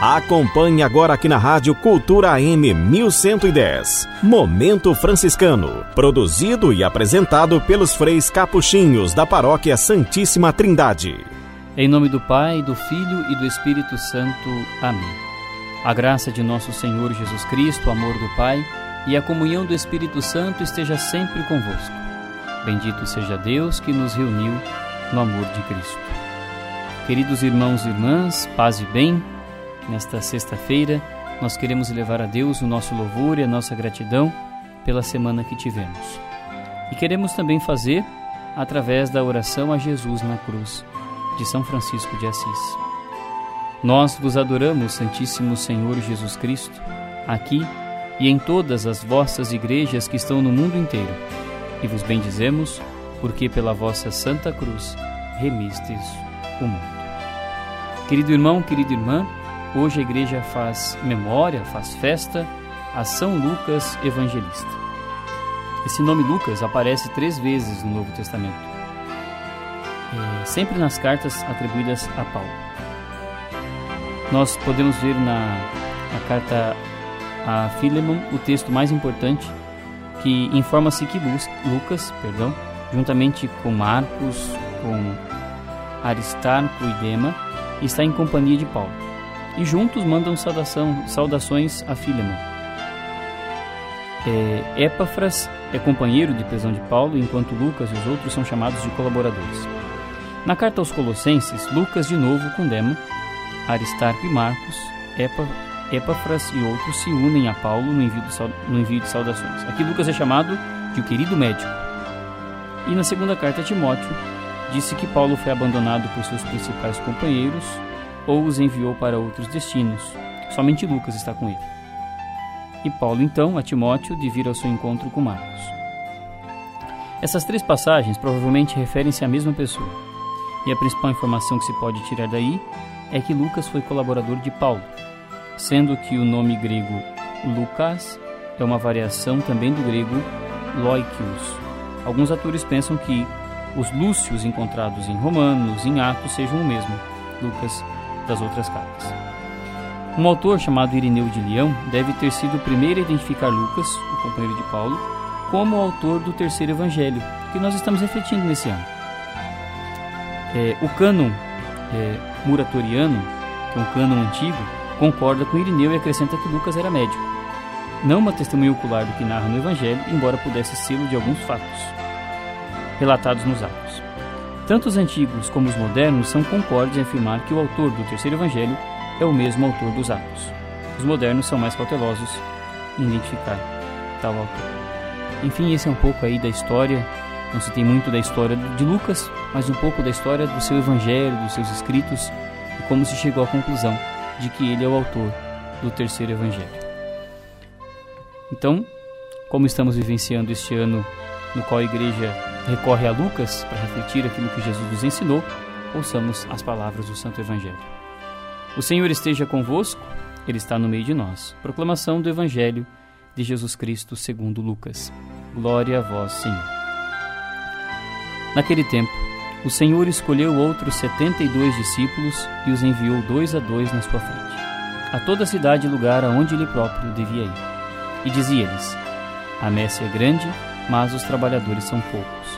Acompanhe agora aqui na Rádio Cultura AM 1110. Momento Franciscano. Produzido e apresentado pelos freis capuchinhos da Paróquia Santíssima Trindade. Em nome do Pai, do Filho e do Espírito Santo. Amém. A graça de nosso Senhor Jesus Cristo, o amor do Pai e a comunhão do Espírito Santo esteja sempre convosco. Bendito seja Deus que nos reuniu no amor de Cristo. Queridos irmãos e irmãs, paz e bem. Nesta sexta-feira, nós queremos levar a Deus o nosso louvor e a nossa gratidão pela semana que tivemos. E queremos também fazer através da oração a Jesus na cruz, de São Francisco de Assis. Nós vos adoramos, Santíssimo Senhor Jesus Cristo, aqui e em todas as vossas igrejas que estão no mundo inteiro, e vos bendizemos, porque pela vossa Santa Cruz remistes o mundo. Querido irmão, querida irmã, Hoje a igreja faz memória, faz festa a São Lucas Evangelista. Esse nome Lucas aparece três vezes no Novo Testamento, sempre nas cartas atribuídas a Paulo. Nós podemos ver na, na carta a Filemon o texto mais importante que informa-se que Lucas, perdão, juntamente com Marcos, com Aristarco e Dema, está em companhia de Paulo e juntos mandam saudação, saudações a Filemon. É, é companheiro de prisão de Paulo, enquanto Lucas e os outros são chamados de colaboradores. Na carta aos Colossenses, Lucas de novo condena Aristarco e Marcos, Epáfras e outros se unem a Paulo no envio, de, no envio de saudações. Aqui Lucas é chamado de o querido médico. E na segunda carta a Timóteo, disse que Paulo foi abandonado por seus principais companheiros ou os enviou para outros destinos. Somente Lucas está com ele. E Paulo, então, a Timóteo, de vir ao seu encontro com Marcos. Essas três passagens provavelmente referem-se à mesma pessoa. E a principal informação que se pode tirar daí é que Lucas foi colaborador de Paulo, sendo que o nome grego Lucas é uma variação também do grego Loikios. Alguns autores pensam que os Lúcios encontrados em Romanos, em Atos, sejam o mesmo, Lucas das outras cartas. Um autor chamado Irineu de Leão deve ter sido o primeiro a identificar Lucas, o companheiro de Paulo, como o autor do terceiro evangelho, que nós estamos refletindo nesse ano. É, o cânon é, muratoriano, que é um cânon antigo, concorda com Irineu e acrescenta que Lucas era médico. Não uma testemunha ocular do que narra no Evangelho, embora pudesse ser de alguns fatos relatados nos Atos. Tanto os antigos como os modernos são concordes em afirmar que o autor do terceiro evangelho é o mesmo autor dos Atos. Os modernos são mais cautelosos em identificar tal autor. Enfim, esse é um pouco aí da história, não se tem muito da história de Lucas, mas um pouco da história do seu evangelho, dos seus escritos e como se chegou à conclusão de que ele é o autor do terceiro evangelho. Então, como estamos vivenciando este ano no qual a igreja recorre a Lucas para refletir aquilo que Jesus nos ensinou, ouçamos as palavras do Santo Evangelho. O Senhor esteja convosco, Ele está no meio de nós. Proclamação do Evangelho de Jesus Cristo segundo Lucas. Glória a vós, Senhor. Naquele tempo, o Senhor escolheu outros setenta e dois discípulos e os enviou dois a dois na sua frente, a toda a cidade e lugar aonde ele próprio devia ir. E dizia-lhes: A messe é grande, mas os trabalhadores são poucos.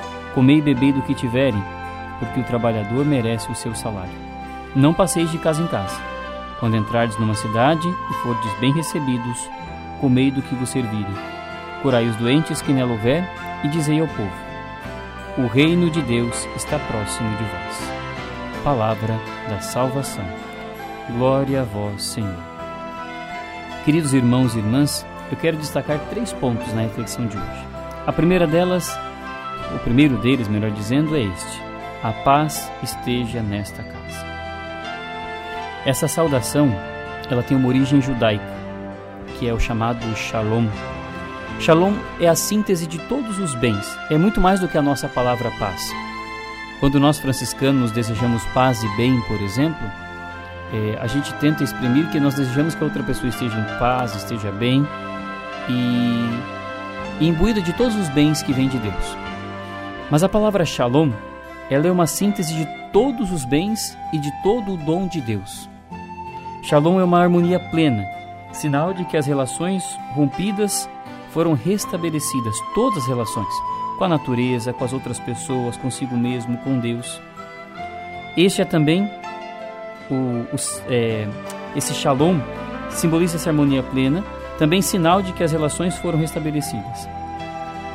comei e bebei do que tiverem, porque o trabalhador merece o seu salário. Não passeis de casa em casa. Quando entrardes numa cidade e fordes bem recebidos, comei do que vos servirem. Curai os doentes que nela houver, e dizei ao povo: O reino de Deus está próximo de vós. Palavra da salvação. Glória a vós, Senhor. Queridos irmãos e irmãs, eu quero destacar três pontos na reflexão de hoje. A primeira delas, o primeiro deles, melhor dizendo, é este: A paz esteja nesta casa. Essa saudação ela tem uma origem judaica, que é o chamado Shalom. Shalom é a síntese de todos os bens, é muito mais do que a nossa palavra paz. Quando nós franciscanos desejamos paz e bem, por exemplo, é, a gente tenta exprimir que nós desejamos que a outra pessoa esteja em paz, esteja bem e, e imbuída de todos os bens que vêm de Deus. Mas a palavra Shalom, ela é uma síntese de todos os bens e de todo o dom de Deus. Shalom é uma harmonia plena, sinal de que as relações rompidas foram restabelecidas, todas as relações, com a natureza, com as outras pessoas, consigo mesmo, com Deus. Este é também o, o é, esse shalom simboliza essa harmonia plena, também sinal de que as relações foram restabelecidas.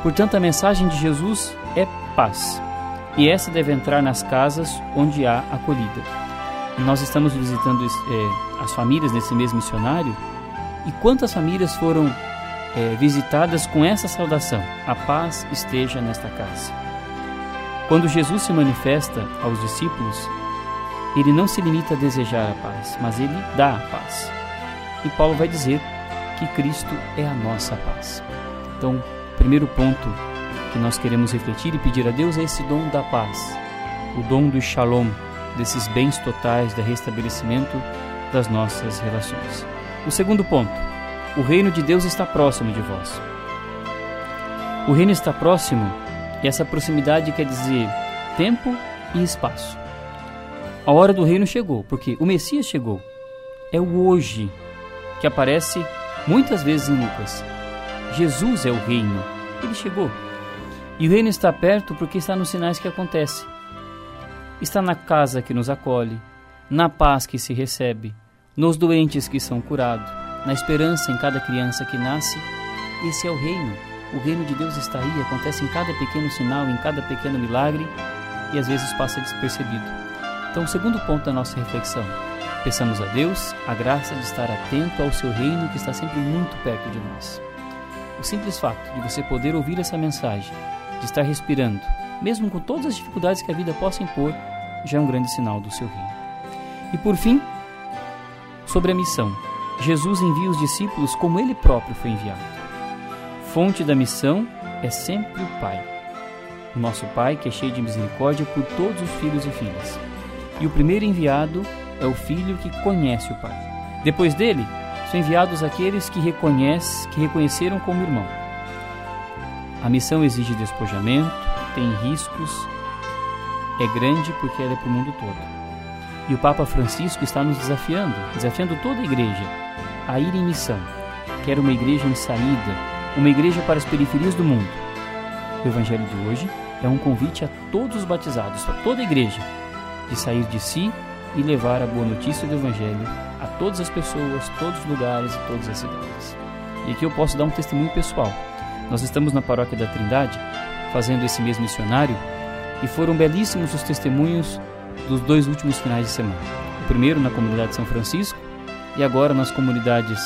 Portanto, a mensagem de Jesus é paz, e essa deve entrar nas casas onde há acolhida. Nós estamos visitando é, as famílias nesse mesmo missionário, e quantas famílias foram é, visitadas com essa saudação: A paz esteja nesta casa. Quando Jesus se manifesta aos discípulos, ele não se limita a desejar a paz, mas ele dá a paz. E Paulo vai dizer que Cristo é a nossa paz. Então, primeiro ponto que nós queremos refletir e pedir a Deus é esse dom da paz, o dom do shalom, desses bens totais, do restabelecimento das nossas relações. O segundo ponto, o reino de Deus está próximo de vós. O reino está próximo e essa proximidade quer dizer tempo e espaço. A hora do reino chegou, porque o Messias chegou. É o hoje que aparece muitas vezes em Lucas. Jesus é o reino. Ele chegou. E o reino está perto porque está nos sinais que acontecem. Está na casa que nos acolhe, na paz que se recebe, nos doentes que são curados, na esperança em cada criança que nasce. Esse é o reino. O reino de Deus está aí, acontece em cada pequeno sinal, em cada pequeno milagre e às vezes passa despercebido. Então, o segundo ponto da nossa reflexão: peçamos a Deus a graça de estar atento ao seu reino que está sempre muito perto de nós. O simples fato de você poder ouvir essa mensagem, de estar respirando, mesmo com todas as dificuldades que a vida possa impor, já é um grande sinal do seu reino. E por fim, sobre a missão. Jesus envia os discípulos como ele próprio foi enviado. Fonte da missão é sempre o Pai. O nosso Pai, que é cheio de misericórdia por todos os filhos e filhas. E o primeiro enviado é o filho que conhece o Pai. Depois dele, são enviados aqueles que, reconhece, que reconheceram como irmão. A missão exige despojamento, tem riscos, é grande porque ela é para o mundo todo. E o Papa Francisco está nos desafiando, desafiando toda a igreja a ir em missão. Quer uma igreja em saída, uma igreja para as periferias do mundo. O Evangelho de hoje é um convite a todos os batizados, a toda a igreja, de sair de si e levar a boa notícia do Evangelho a todas as pessoas, todos os lugares e todas as cidades. E aqui eu posso dar um testemunho pessoal. Nós estamos na Paróquia da Trindade fazendo esse mês missionário e foram belíssimos os testemunhos dos dois últimos finais de semana. O primeiro na comunidade São Francisco e agora nas comunidades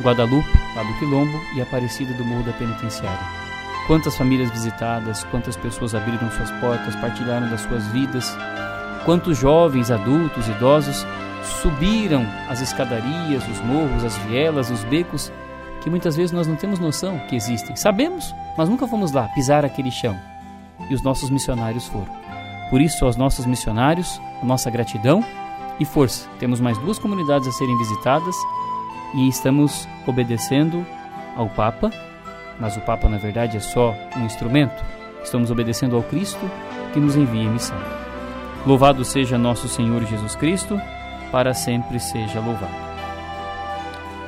Guadalupe, lá do Quilombo, e Aparecida do Morro da Penitenciária. Quantas famílias visitadas, quantas pessoas abriram suas portas, partilharam das suas vidas, quantos jovens, adultos, idosos subiram as escadarias, os morros, as vielas, os becos, que muitas vezes nós não temos noção que existem. Sabemos, mas nunca fomos lá pisar aquele chão. E os nossos missionários foram. Por isso, aos nossos missionários, a nossa gratidão e força. Temos mais duas comunidades a serem visitadas e estamos obedecendo ao Papa, mas o Papa, na verdade, é só um instrumento. Estamos obedecendo ao Cristo que nos envia em missão. Louvado seja nosso Senhor Jesus Cristo, para sempre seja louvado.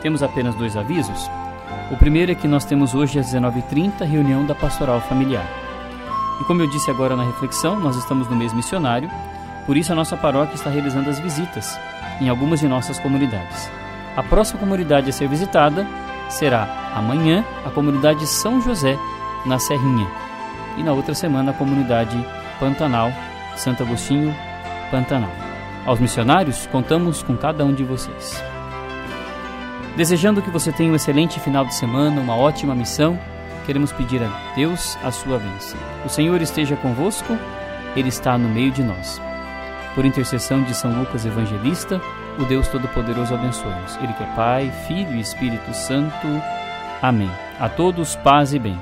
Temos apenas dois avisos. O primeiro é que nós temos hoje às 19h30 reunião da Pastoral Familiar. E como eu disse agora na reflexão, nós estamos no mês missionário, por isso a nossa paróquia está realizando as visitas em algumas de nossas comunidades. A próxima comunidade a ser visitada será amanhã a comunidade São José, na Serrinha, e na outra semana a comunidade Pantanal, Santo Agostinho, Pantanal. Aos missionários, contamos com cada um de vocês. Desejando que você tenha um excelente final de semana, uma ótima missão queremos pedir a Deus a sua bênção. O Senhor esteja convosco, Ele está no meio de nós. Por intercessão de São Lucas Evangelista, o Deus Todo-Poderoso abençoe-nos. Ele que é Pai, Filho e Espírito Santo. Amém. A todos, paz e bem.